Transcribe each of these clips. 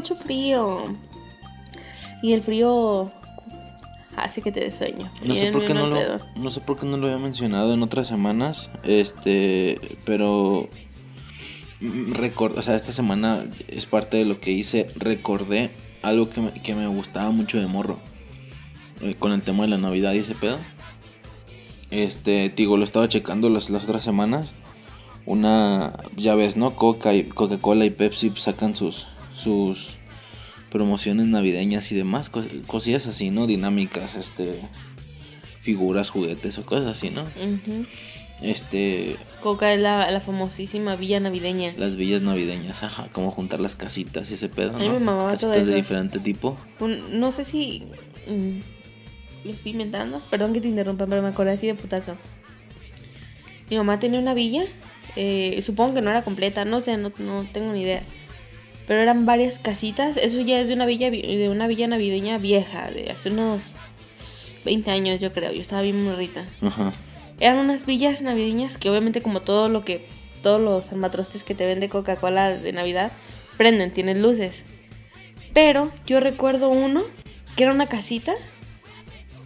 Mucho frío. Y el frío hace que te des sueño. No sé, por qué no, lo, no sé por qué no lo había mencionado en otras semanas. Este, pero. record- o sea, esta semana es parte de lo que hice. Recordé algo que me, que me gustaba mucho de morro. eh, con el tema de la Navidad y ese pedo. Este, digo, lo estaba checando las, las otras semanas. Una, ya ves, ¿no? Coca y Coca-Cola y Pepsi sacan sus, sus promociones navideñas y demás, cos- cosillas así, ¿no? Dinámicas, este, figuras, juguetes o cosas así, ¿no? Este, Coca es la, la famosísima villa navideña. las villas navideñas, ajá, como juntar las casitas y ese pedo, A mí ¿no? me mamaba todo casitas de diferente tipo. Un- no sé si. mm, lo estoy inventando. Perdón que te interrumpa, pero me acordé así de putazo. Mi mamá tenía una villa. eh, supongo que no era completa, no sé, no, no tengo ni idea. Pero eran varias casitas. Eso ya es de una villa vi- de una villa navideña vieja, de hace unos 20 años, yo creo. Yo estaba bien morrita. Ajá. Eran unas villas navideñas que obviamente como todo lo que todos los armatrostes que te vende Coca-Cola de Navidad prenden, tienen luces. Pero yo recuerdo uno que era una casita,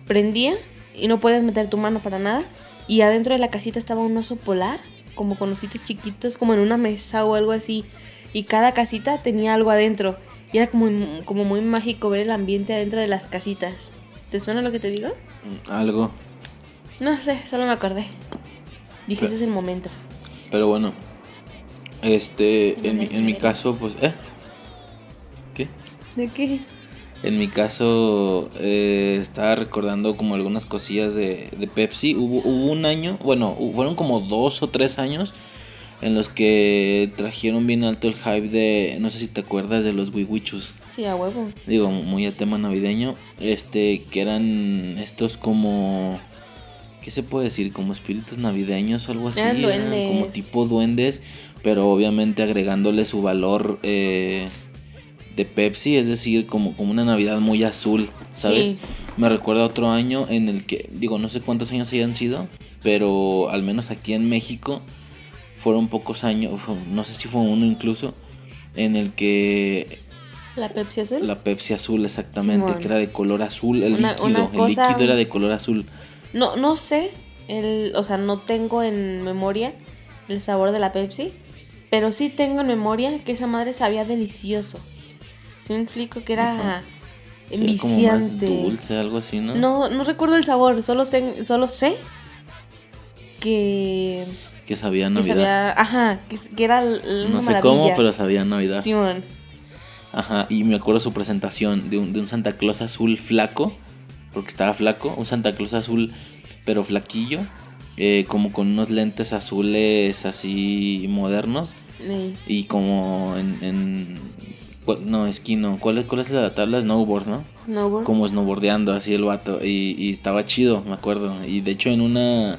prendía y no puedes meter tu mano para nada y adentro de la casita estaba un oso polar, como con ositos chiquitos, como en una mesa o algo así y cada casita tenía algo adentro y era como como muy mágico ver el ambiente adentro de las casitas. ¿Te suena lo que te digo? Mm, Algo. No sé, solo me acordé. Dije, ese es el momento. Pero bueno, este, en mi, en mi caso, pues, ¿eh? ¿Qué? ¿De qué? En mi caso, eh, estaba recordando como algunas cosillas de, de Pepsi. Hubo, hubo un año, bueno, fueron como dos o tres años en los que trajeron bien alto el hype de, no sé si te acuerdas de los wiwichus. Sí, a huevo. Digo, muy a tema navideño. Este, que eran estos como... ¿Qué se puede decir? Como espíritus navideños o algo así. Duendes. como tipo duendes, pero obviamente agregándole su valor eh, de Pepsi, es decir, como, como una Navidad muy azul, ¿sabes? Sí. Me recuerda otro año en el que, digo, no sé cuántos años hayan sido, pero al menos aquí en México fueron pocos años, no sé si fue uno incluso, en el que ¿La Pepsi azul? la Pepsi azul, exactamente, Simón. que era de color azul, el Una- líquido, una el líquido era de color azul. No, no sé. El, o sea, no tengo en memoria el sabor de la Pepsi. Pero sí tengo en memoria que esa madre sabía delicioso. Si me explico que era Sí, era como más enviciante. dulce, algo así, ¿no? No, no recuerdo el sabor, solo sé, solo sé que, Que sabía que Navidad. sabía, ajá, que, que era l- una no sé maravilla. cómo, pero sabía Navidad. Simón. Ajá, y me acuerdo su presentación de un, de un Santa Claus azul flaco, porque estaba flaco, un Santa Claus azul pero flaquillo, eh, como con unos lentes azules así modernos Ey, y como en... en ¿cuál- no, esquí no, ¿cuál es, cuál es la tabla? Snowboard, ¿no? snowboard. como snowboardeando así el vato y, y estaba chido, me acuerdo. Y de hecho en una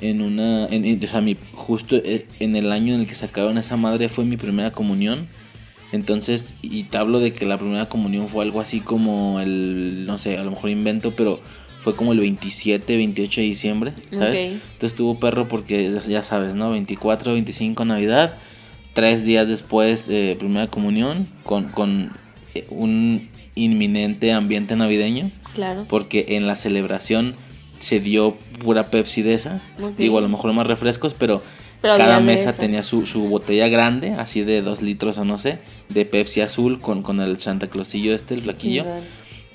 en una en, o sea, mi- justo eh, en el año en el que sacaron esa madre fue mi primera comunión. Entonces, y te hablo de que la primera comunión fue algo así como el no sé, a lo mejor invento, pero fue como el 27, 28 de diciembre, ¿sabes? Ok. Entonces tuvo perro porque ya- ya sabes, ¿no? 24, 25 Navidad, tres días después eh, primera comunión con, con eh, un inminente ambiente navideño Claro. porque en la celebración se dio pura Pepsi de esa. Ok. Digo, a lo mejor más refrescos, pero, Pero cada mesa tenía su, su botella grande, así de dos litros o no sé, de Pepsi azul con, con el Santa Clausillo este, el flaquillo.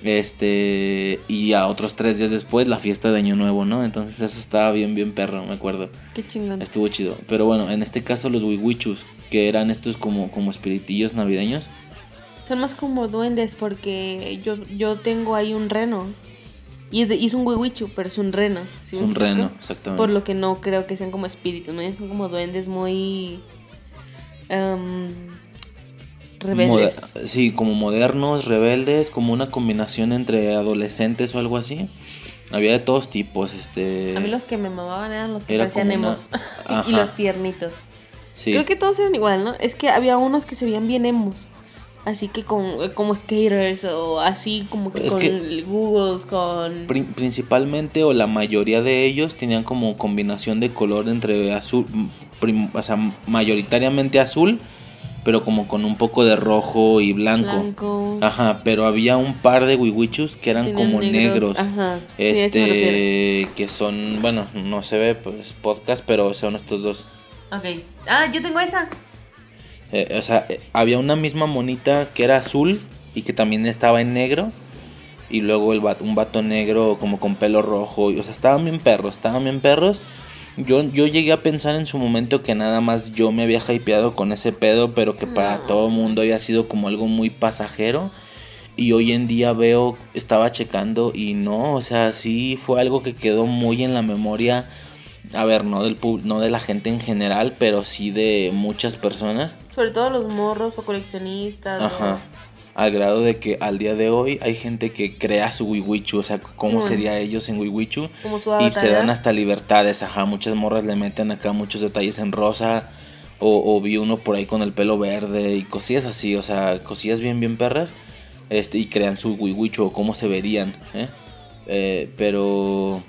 Este, y a otros tres días después la fiesta de Año Nuevo, ¿no? Entonces eso estaba bien, bien perro, me acuerdo. Qué chingón. Estuvo chido. Pero bueno, en este caso los wiwichus, que eran estos como, como espiritillos navideños. Son más como duendes porque yo, yo tengo ahí un reno. Y es, de- y es un huihuichu, pero es un reno. ¿sí un reno, exactamente. Por lo que no creo que sean como espíritus, ¿no? Son como duendes muy... em, rebeldes. Moder- sí, como modernos, rebeldes, como una combinación entre adolescentes o algo así. Había de todos tipos, este... A mí los que me mamaban eran los que Era parecían como una- emos. Y los tiernitos. sí. Creo que todos eran igual, ¿no? Es que había unos que se veían bien emos. Así que con, como skaters o así como que Es con que- Googles, con... Pri- principalmente o la mayoría de ellos tenían como combinación de color entre azul, prim- o sea, mayoritariamente azul pero como con un poco de rojo y blanco. Blanco. Ajá, pero había un par de wiwichus que eran Tenían como negros. Ajá. Sí, este, que son, bueno, no se ve pues podcast, pero son estos dos. Ok. Ah, yo tengo esa. Eh, o sea, eh, había una misma monita que era azul y que también estaba en negro. Y luego el un vato negro como con pelo rojo. y, o sea, estaban bien perros, estaban bien perros. Yo, yo llegué a pensar en su momento que nada más yo me había hypeado con ese pedo, pero que para No. todo el mundo había sido como algo muy pasajero. Y hoy en día veo, estaba checando y no, o sea, sí fue algo que quedó muy en la memoria. A ver, no del pub- no de la gente en general, pero sí de muchas personas. Sobre todo los morros o coleccionistas. Ajá. Al grado de que al día de hoy hay gente que crea su wiwichu, o sea, cómo Sí, bueno. sería ellos en wiwichu. Como su Y se dan ¿verdad? hasta libertades, ajá. Muchas morras le meten acá muchos detalles en rosa. O, o vi uno por ahí con el pelo verde y cosillas así, o sea, cosillas bien, bien perras. Este, y crean su wiwichu o cómo se verían, ¿eh? Eh, pero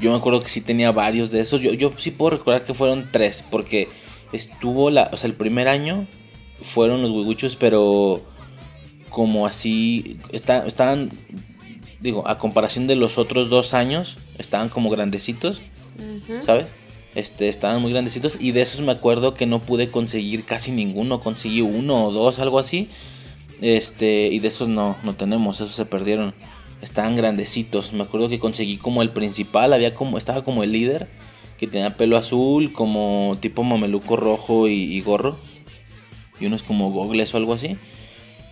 yo me acuerdo que sí tenía varios de esos. Yo, yo sí puedo recordar que fueron tres, porque estuvo la, o sea, el primer año fueron los wiwichus, pero como así, está, estaban, digo, a comparación de los otros dos años, estaban como grandecitos. ¿sabes? Este, estaban muy grandecitos y de esos me acuerdo que no pude conseguir casi ninguno, conseguí uno o dos, algo así. Este, y de esos no, no tenemos, esos se perdieron. Estaban grandecitos. Me acuerdo que conseguí como el principal, había como, estaba como el líder, que tenía pelo azul, como tipo mameluco rojo y, y gorro. Y unos como gogles o algo así.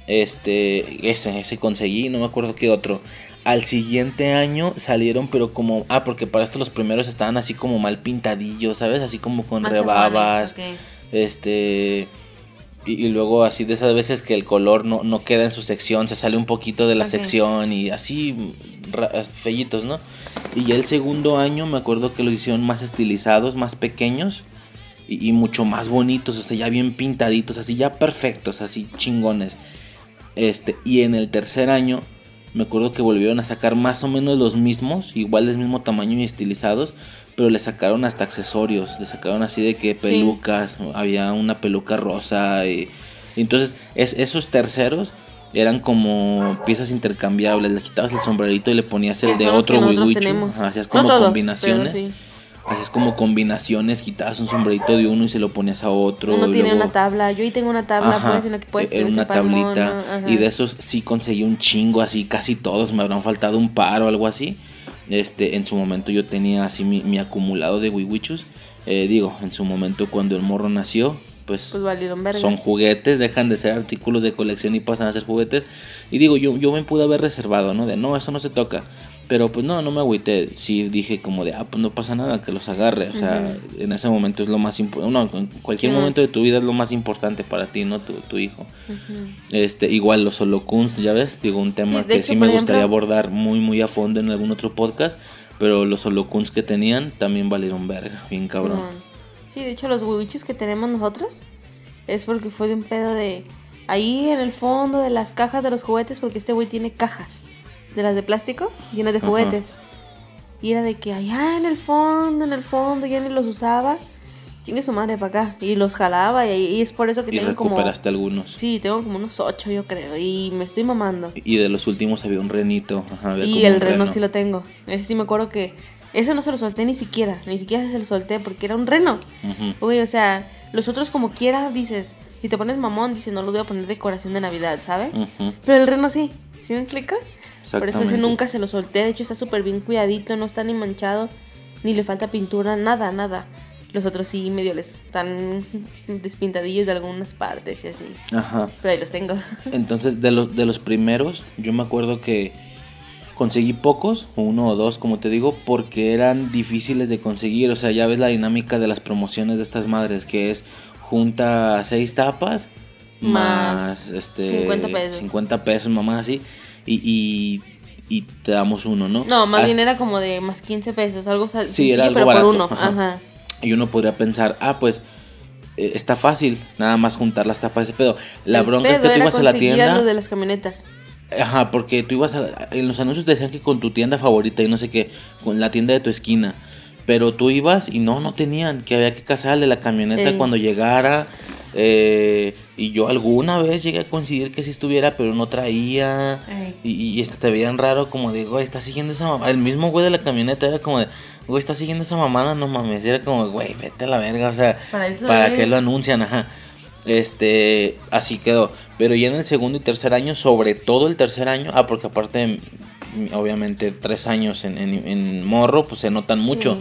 Este, ese, ese conseguí, no me acuerdo qué otro. Al siguiente año salieron, pero como, ah, porque para esto los primeros estaban así como mal pintadillos, ¿sabes? Así como con rebabas. Este. Y, y luego así de esas veces que el color no, no queda en su sección, se sale un poquito de la sección y así fellitos, ¿no? Y ya el segundo año me acuerdo que los hicieron más estilizados, más pequeños y, y mucho más bonitos, o sea, ya bien pintaditos, así ya perfectos, así chingones. Este, y en el tercer año me acuerdo que volvieron a sacar más o menos los mismos, igual del mismo tamaño y estilizados, pero le sacaron hasta accesorios, le sacaron así de que pelucas, había una peluca rosa y, y entonces es, esos terceros eran como piezas intercambiables, le quitabas el sombrerito y le ponías el de otro ajá, hacías No como todos, combinaciones. sí. Hacías como combinaciones, quitabas un sombrerito de uno y se lo ponías a otro. Uno tiene luego- una tabla. Yo ahí tengo una tabla, Ajá, pues, en la que puedes era una mono, tablita. Y de esos sí conseguí un chingo, así casi todos. Me habrán faltado un par o algo así. Este, en su momento yo tenía así mi, mi acumulado de wiwichus. Eh, digo, en su momento cuando el morro nació, pues, Pues son juguetes, dejan de ser artículos de colección y pasan a ser juguetes. Y digo, yo, yo me pude haber reservado, ¿no? De no, eso no se toca. Pero pues no, no me agüité. Sí dije como de, ah, pues no pasa nada, que los agarre. O sea, en ese momento es lo más importante. No, en cualquier momento de tu vida es lo más importante para ti, ¿no? Tu, tu hijo. Este, igual los holocuns, ya ves, digo, un tema Sí, que hecho, sí me gustaría ejemplo- abordar muy, muy a fondo en algún otro podcast. Pero los holocuns que tenían también valieron verga, bien cabrón. Sí, de hecho los huevichos que tenemos nosotros es porque fue de un pedo de ahí en el fondo de las cajas de los juguetes porque este güey tiene cajas de las de plástico llenas de Ajá. juguetes. Y era de que allá en el fondo, en el fondo ya ni los usaba. Chingue su madre para acá y los jalaba y, y es por eso que y tengo como recuperaste algunos. Sí, tengo como unos ocho yo creo y me estoy mamando. Y de los últimos había un renito. Ajá, había como Y el un reno sí lo tengo. Ese sí me acuerdo que ese no se lo solté ni siquiera, ni siquiera se lo solté porque era un reno. Ujú. Güey, o sea, los otros como quiera dices, si te pones mamón, dices, no los voy a poner decoración de Navidad, ¿sabes? Ujú. Pero el reno sí, ¿sí me explica? Por eso ese nunca se lo solté, de hecho está súper bien cuidadito, no está ni manchado, ni le falta pintura, nada, nada. Los otros sí medio les están despintadillos de algunas partes y así. Ajá. Pero ahí los tengo. Entonces, de los, de los primeros, yo me acuerdo que conseguí pocos, uno o dos, como te digo, porque eran difíciles de conseguir. O sea, ya ves la dinámica de las promociones de estas madres, que es junta seis tapas más, Más este 50 pesos. 50 pesos, mamá, así, y, y, y te damos uno, ¿no? No, más Hasta- bien era como de más 15 pesos, algo Sí, era algo pero barato, por uno. ajá. Ajá. Y uno podría pensar, ah, pues eh, está fácil, nada más juntar las tapas de ese pedo. La El bronca es que pedo tú ibas a la tienda. lo de las camionetas. Ajá, porque tú ibas a... En los anuncios te decían que con tu tienda favorita y no sé qué, con la tienda de tu esquina. Pero tú ibas y no, no tenían, que había que casar al de la camioneta cuando llegara. Eh, y yo alguna vez llegué a coincidir que sí estuviera, pero no traía. Y, y hasta te veían raro, como de, güey, está siguiendo esa mamada. El mismo güey de la camioneta era como de, güey, está siguiendo esa mamada, no mames. Y era como, güey, vete a la verga, o sea, Para eso ¿para es. qué lo anuncian? Ajá. Este, así quedó. Pero ya en el segundo y tercer año, sobre todo el tercer año, ah, porque aparte, obviamente, tres años en, en, en morro, pues se notan mucho.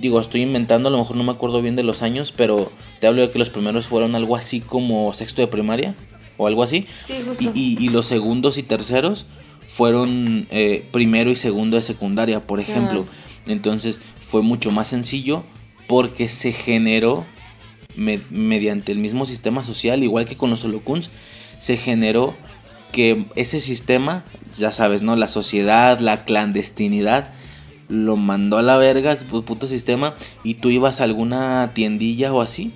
Digo, estoy inventando, a lo mejor no me acuerdo bien de los años, pero te hablo de que los primeros fueron algo así como sexto de primaria o algo así. Sí, justo. Y, y- y los segundos y terceros fueron eh, primero y segundo de secundaria, por ejemplo. Entonces fue mucho más sencillo porque se generó me- mediante el mismo sistema social, igual que con los holocuns, se generó que ese sistema, ya sabes, ¿no? La sociedad, la clandestinidad, lo mandó a la verga, pu- puto sistema, y tú ibas a alguna tiendilla o así,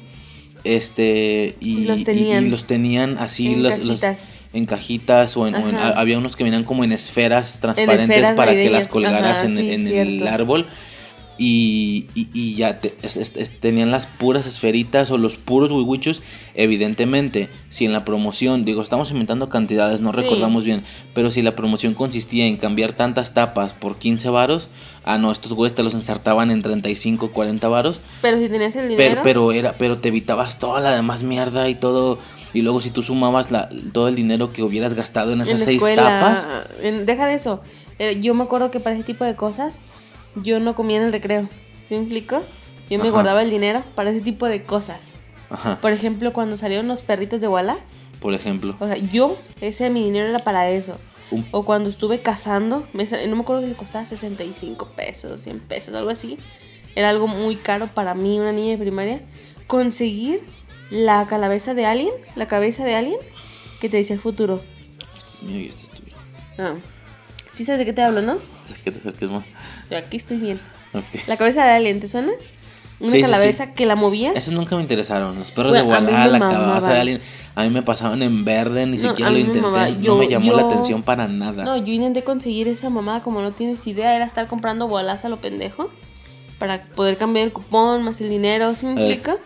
este, y, los tenían. y los tenían así, En los, los- cajitas. en cajitas o en, o en- Ajá. había unos que venían como en esferas transparentes esferas para que las colgaras ajá, en, sí, en el árbol y, y- y ya te- es- es- es- tenían las puras esferitas o los puros wiwichos evidentemente si en la promoción digo estamos inventando cantidades no Sí. recordamos bien pero si la promoción consistía en cambiar tantas tapas por 15 varos ah no estos güeyes te los ensartaban en 35 40 varos Pero si tenías el pero, dinero. pero era, pero te evitabas toda la demás mierda y todo. Y luego si tú sumabas la, todo el dinero que hubieras gastado en esas seis escuela, tapas. en- deja de eso. Eh, yo me acuerdo que para ese tipo de cosas yo no comía en el recreo. ¿Sí me explico? Yo me Ajá. guardaba el dinero para ese tipo de cosas. Ajá. Por ejemplo, cuando salieron los perritos de Walla, Por ejemplo. o sea, yo, ese mi dinero era para eso. Un- O cuando estuve cazando, me no me acuerdo si costaba 65 pesos, 100 pesos, algo así. Era algo muy caro para mí, una niña de primaria, conseguir la cabeza de alien, la cabeza de alien que te decía el futuro. Este es mío y este es tuyo. Ah. Sí sabes de qué te hablo, ¿no? Que te acerques más. Yo aquí estoy bien. La cabeza de alien, ¿te suena? Una Sí, sí. que la movías. Esos nunca me interesaron. Los perros Bueno, de a mí Wallah, me la cabeza mamaban. de alguien. A mí me pasaban en verde, ni No, siquiera lo intenté. mamaba. no me llamó la yo- atención para nada. No, yo intenté conseguir esa mamada como no tienes idea, era estar comprando bolas a lo pendejo para poder cambiar el cupón más el dinero, ¿sí me explica?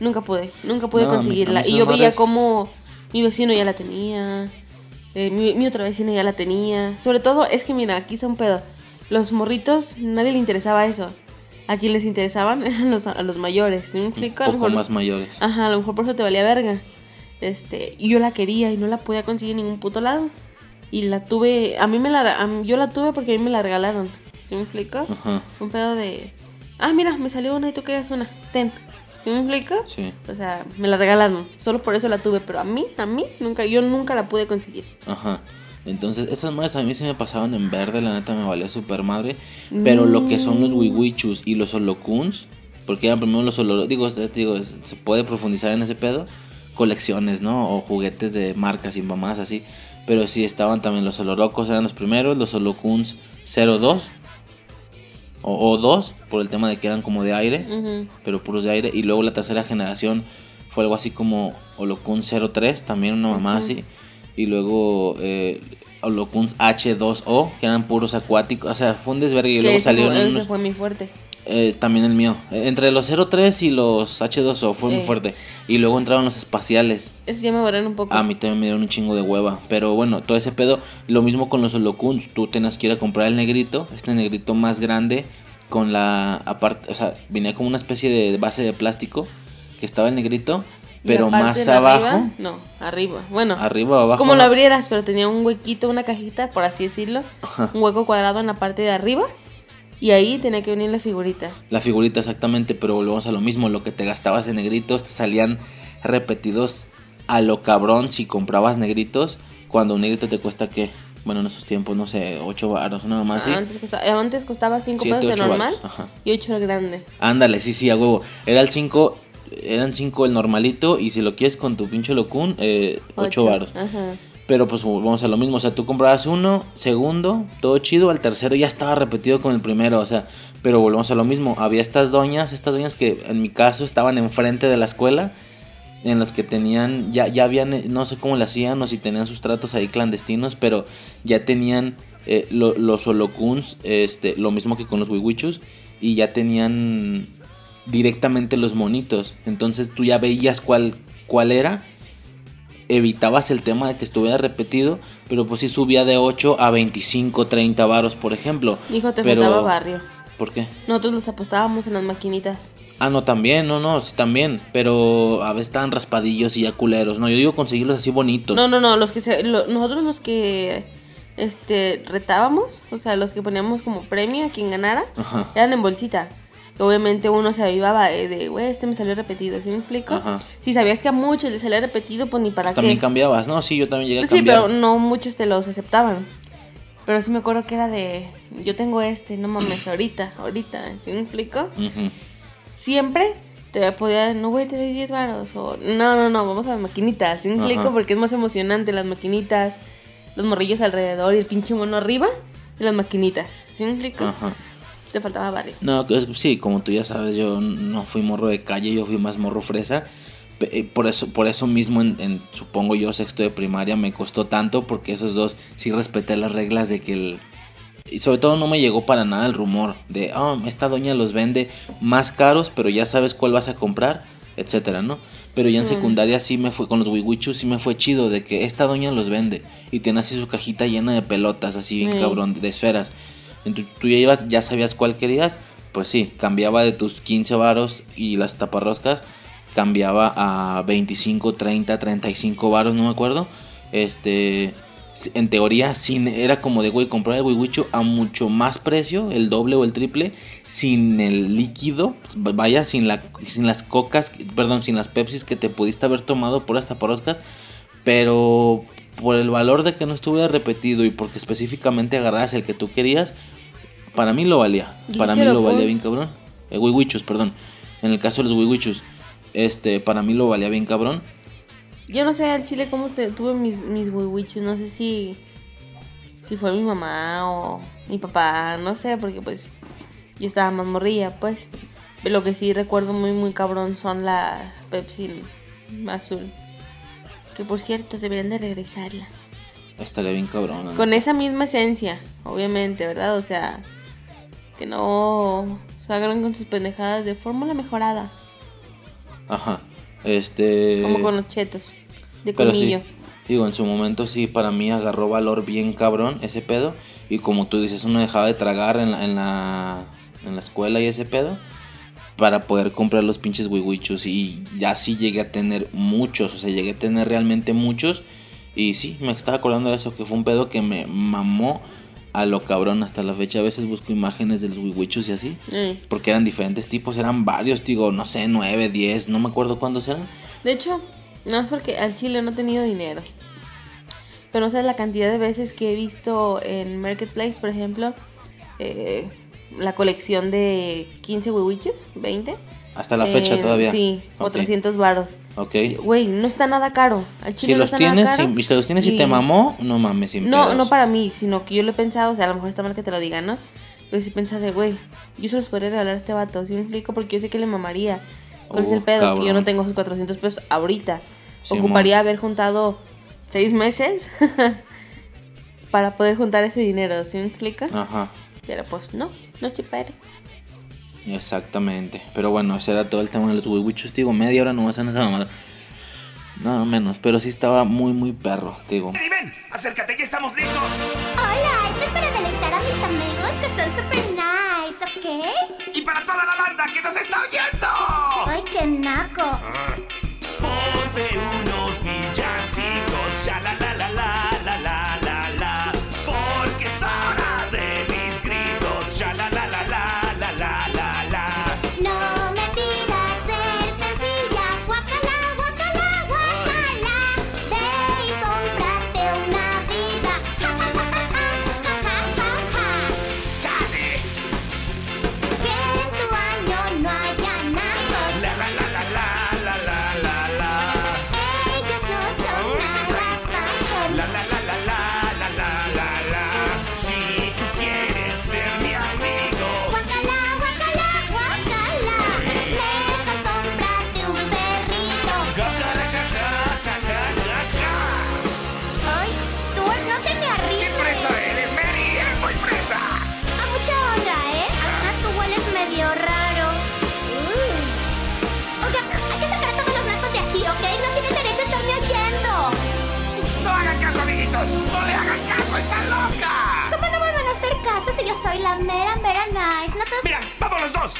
Nunca pude, nunca pude No, a mí- conseguirla. a mí y yo veía como mi vecino ya la tenía, eh, mi, mi otra vecina ya la tenía. Sobre todo, es que mira, aquí está un pedo. Los morritos, nadie le interesaba eso. A quien les interesaban eran los, a los mayores, ¿sí me explico? A lo mejor- más mayores. Ajá, a lo mejor por eso te valía verga. Este, y yo la quería y no la podía conseguir en ningún puto lado. Y la tuve, a mí me la, a mí- yo la tuve porque a mí me la regalaron. ¿Sí me explico? Ajá. Un pedo de, ah, mira, me salió una y tú querías una, ten. ¿Sí me explico? Sí. O sea, me la regalaron. Solo por eso la tuve, pero a mí, a mí, nunca, yo nunca la pude conseguir. Ajá. Entonces, esas madres a mí sí me pasaban en verde, la neta me valía super madre. Pero lo que son los Mm. wiwichus y los holocuns, porque eran primero los holo... Digo, digo, se puede profundizar en ese pedo. Colecciones, ¿no? O juguetes de marcas y mamás así. Pero sí estaban también los holorocos, eran los primeros, los holocuns 02 o, o 2, por el tema de que eran como de aire pero puros de aire. Y luego la tercera generación fue algo así como Holocun 03, también una mamá así. Y luego eh, Holocuns H2O, que eran puros acuáticos. O sea, fue un desvergue. Y luego salieron ese unos- fue mi fuerte. Eh, también el mío. Eh, Entre los 03 y los H2O fue muy Eh. fuerte. Y luego entraron los espaciales. Ya me borraron un poco. A mí también me dieron un chingo de hueva. Pero bueno, todo ese pedo. Lo mismo con los holocuns. Tú tenías que ir a comprar el negrito. Este negrito más grande. Con la. Aparte. O sea, venía como una especie de base de plástico. Que estaba el negrito. Pero más abajo. arriba, no, arriba. Bueno, Arriba o abajo. como lo abrieras, pero tenía un huequito, una cajita, por así decirlo. Un hueco cuadrado en la parte de arriba. Y ahí tenía que venir la figurita. La figurita exactamente. Pero volvemos a lo mismo. Lo que te gastabas en negritos. Te salían repetidos a lo cabrón. Si comprabas negritos. Cuando un negrito te cuesta qué. Bueno, en esos tiempos, no sé, 8 baros, nada más. Ah, antes, costaba, antes costaba 5 Siete, pesos el normal y 8 el grande. Ándale, sí, sí, a huevo. Era el 5, eran 5 el normalito y si lo quieres con tu pinche locún, eh, 8 Ocho. varos. Ajá. Pero pues vamos a lo mismo, o sea, tú comprabas uno, segundo, todo chido, al tercero ya estaba repetido con el primero, o sea, pero volvemos a lo mismo. Había estas doñas, estas doñas que en mi caso estaban enfrente de la escuela, en las que tenían, ya, ya habían, eh, no sé cómo le hacían o si tenían sus tratos ahí clandestinos, pero ya tenían eh, lo- los holocuns, este, lo mismo que con los wiwichus, y ya tenían directamente los monitos. Entonces tú ya veías cuál, cuál era, evitabas el tema de que estuviera repetido, pero pues sí subía de 8 a 25, 30 varos, por ejemplo. Hijo, te pero... faltaba barrio. ¿Por qué? Nosotros los apostábamos en las maquinitas. Ah, no, también, no, no, sí, también. Pero a veces estaban raspadillos y ya culeros. No, yo digo conseguirlos así bonitos. No, no, no, los que se, lo- nosotros los que este retábamos, o sea, los que poníamos como premio a quien ganara, Ajá. eran en bolsita. Obviamente uno se avivaba de, güey, este me salió repetido, ¿sí me explico? Ajá. Si sabías que a muchos les salía repetido, pues ni para Pues qué. también cambiabas, ¿no? Sí, yo también llegué a Pues sí, cambiar. pero no muchos te los aceptaban. Pero sí me acuerdo que era de, yo tengo este, no mames, ahorita, ahorita, ¿sí me explico? Ujú. Siempre te podía, no güey, te doy 10 varos. O, no, no, no, vamos a las maquinitas, ¿sí me explico? Porque es más emocionante las maquinitas, los morrillos alrededor y el pinche mono arriba de las maquinitas, ¿sí me explico? Ajá. Te faltaba barrio. No, es- sí, como tú ya sabes, yo no fui morro de calle, yo fui más morro fresa. Eh, Por eso, por eso mismo, en, en, supongo yo, sexto de primaria me costó tanto, porque esos dos sí respeté las reglas de que el... Y sobre todo no me llegó para nada el rumor de, ah, esta doña los vende más caros, pero ya sabes cuál vas a comprar, etcétera, ¿no? Pero ya en Mm. secundaria sí me fue, con los wiwichus sí me fue chido, de que esta doña los vende y tiene así su cajita llena de pelotas, así bien cabrón, de esferas. Entonces tú ya ibas, ya sabías cuál querías, pues sí, cambiaba de tus 15 varos y las taparroscas, cambiaba a 25, 30, 35 varos, no me acuerdo. Este, en teoría, sin, era como de, güey, comprar el wiwicho a mucho más precio, el doble o el triple, sin el líquido, vaya, sin, la, sin las cocas, perdón, sin las pepsis que te pudiste haber tomado por las taparroscas, pero por el valor de que no estuviera repetido y porque específicamente agarras el que tú querías, para mí lo valía. ¿Y Para mí lo valía bien cabrón. Eh, wiwichus, perdón. En el caso de los wiwichus, este, para mí lo valía bien cabrón. Yo no sé al chile cómo te, tuve mis, mis wiwichus, no sé si, si fue mi mamá o mi papá, no sé, porque pues yo estaba más morrilla, pues. Pero Lo que sí recuerdo muy, muy cabrón son la Pepsi azul. Que por cierto, deberían de regresarla. Estaría bien cabrón. ¿no? Con esa misma esencia, obviamente, ¿verdad? O sea, que no se hagan con sus pendejadas de fórmula mejorada. Ajá. Este. Como con los chetos. De Pero sí, colmillo. digo, en su momento sí, para mí agarró valor bien cabrón ese pedo. Y como tú dices, uno dejaba de tragar en la, en la, en la escuela y ese pedo. Para poder comprar los pinches wiwichus. Y ya sí llegué a tener muchos. O sea, llegué a tener realmente muchos. Y sí, me estaba acordando de eso, que fue un pedo que me mamó a lo cabrón hasta la fecha. A veces busco imágenes de los wiwichus y así. Eh. Porque eran diferentes tipos, eran varios, digo, no sé, 9, 10, no me acuerdo cuántos eran. De hecho, no es porque al chile no he tenido dinero. Pero no sé la cantidad de veces que he visto en Marketplace, por ejemplo, eh, la colección de 15 wiwichos, 20. Hasta la fecha Eh, todavía. Sí, Ok, 400 varos. Ok. Güey, no está nada caro. Al chile Si no los está tienes, nada caro. si, si los tienes y te Y- mamó, no mames, sin No, pedos. no para mí, sino que yo lo he pensado, o sea, a lo mejor está mal que te lo diga, ¿no? Pero sí pensé de, güey, yo se los podría regalar a este vato, ¿sí me explico? Porque yo sé que le mamaría. ¿Cuál es Oh, el pedo? Que yo cabrón. no tengo esos 400 pesos ahorita. Simón. Ocuparía haber juntado seis meses para poder juntar ese dinero, ¿sí me explica? Ajá, Pero pues no, no se puede. exactamente. Pero bueno, ese era todo el tema de los wiwichus, digo, media hora no vas a esa mamada. No, menos, pero sí estaba muy, muy perro, digo. Eddie, ven, acércate, ya estamos listos. Hola, esto es para deleitar a mis amigos que son super nice, ¿ok? Y para toda la banda que nos está oyendo. Ay, qué naco. Ponte Mira, vamos los dos.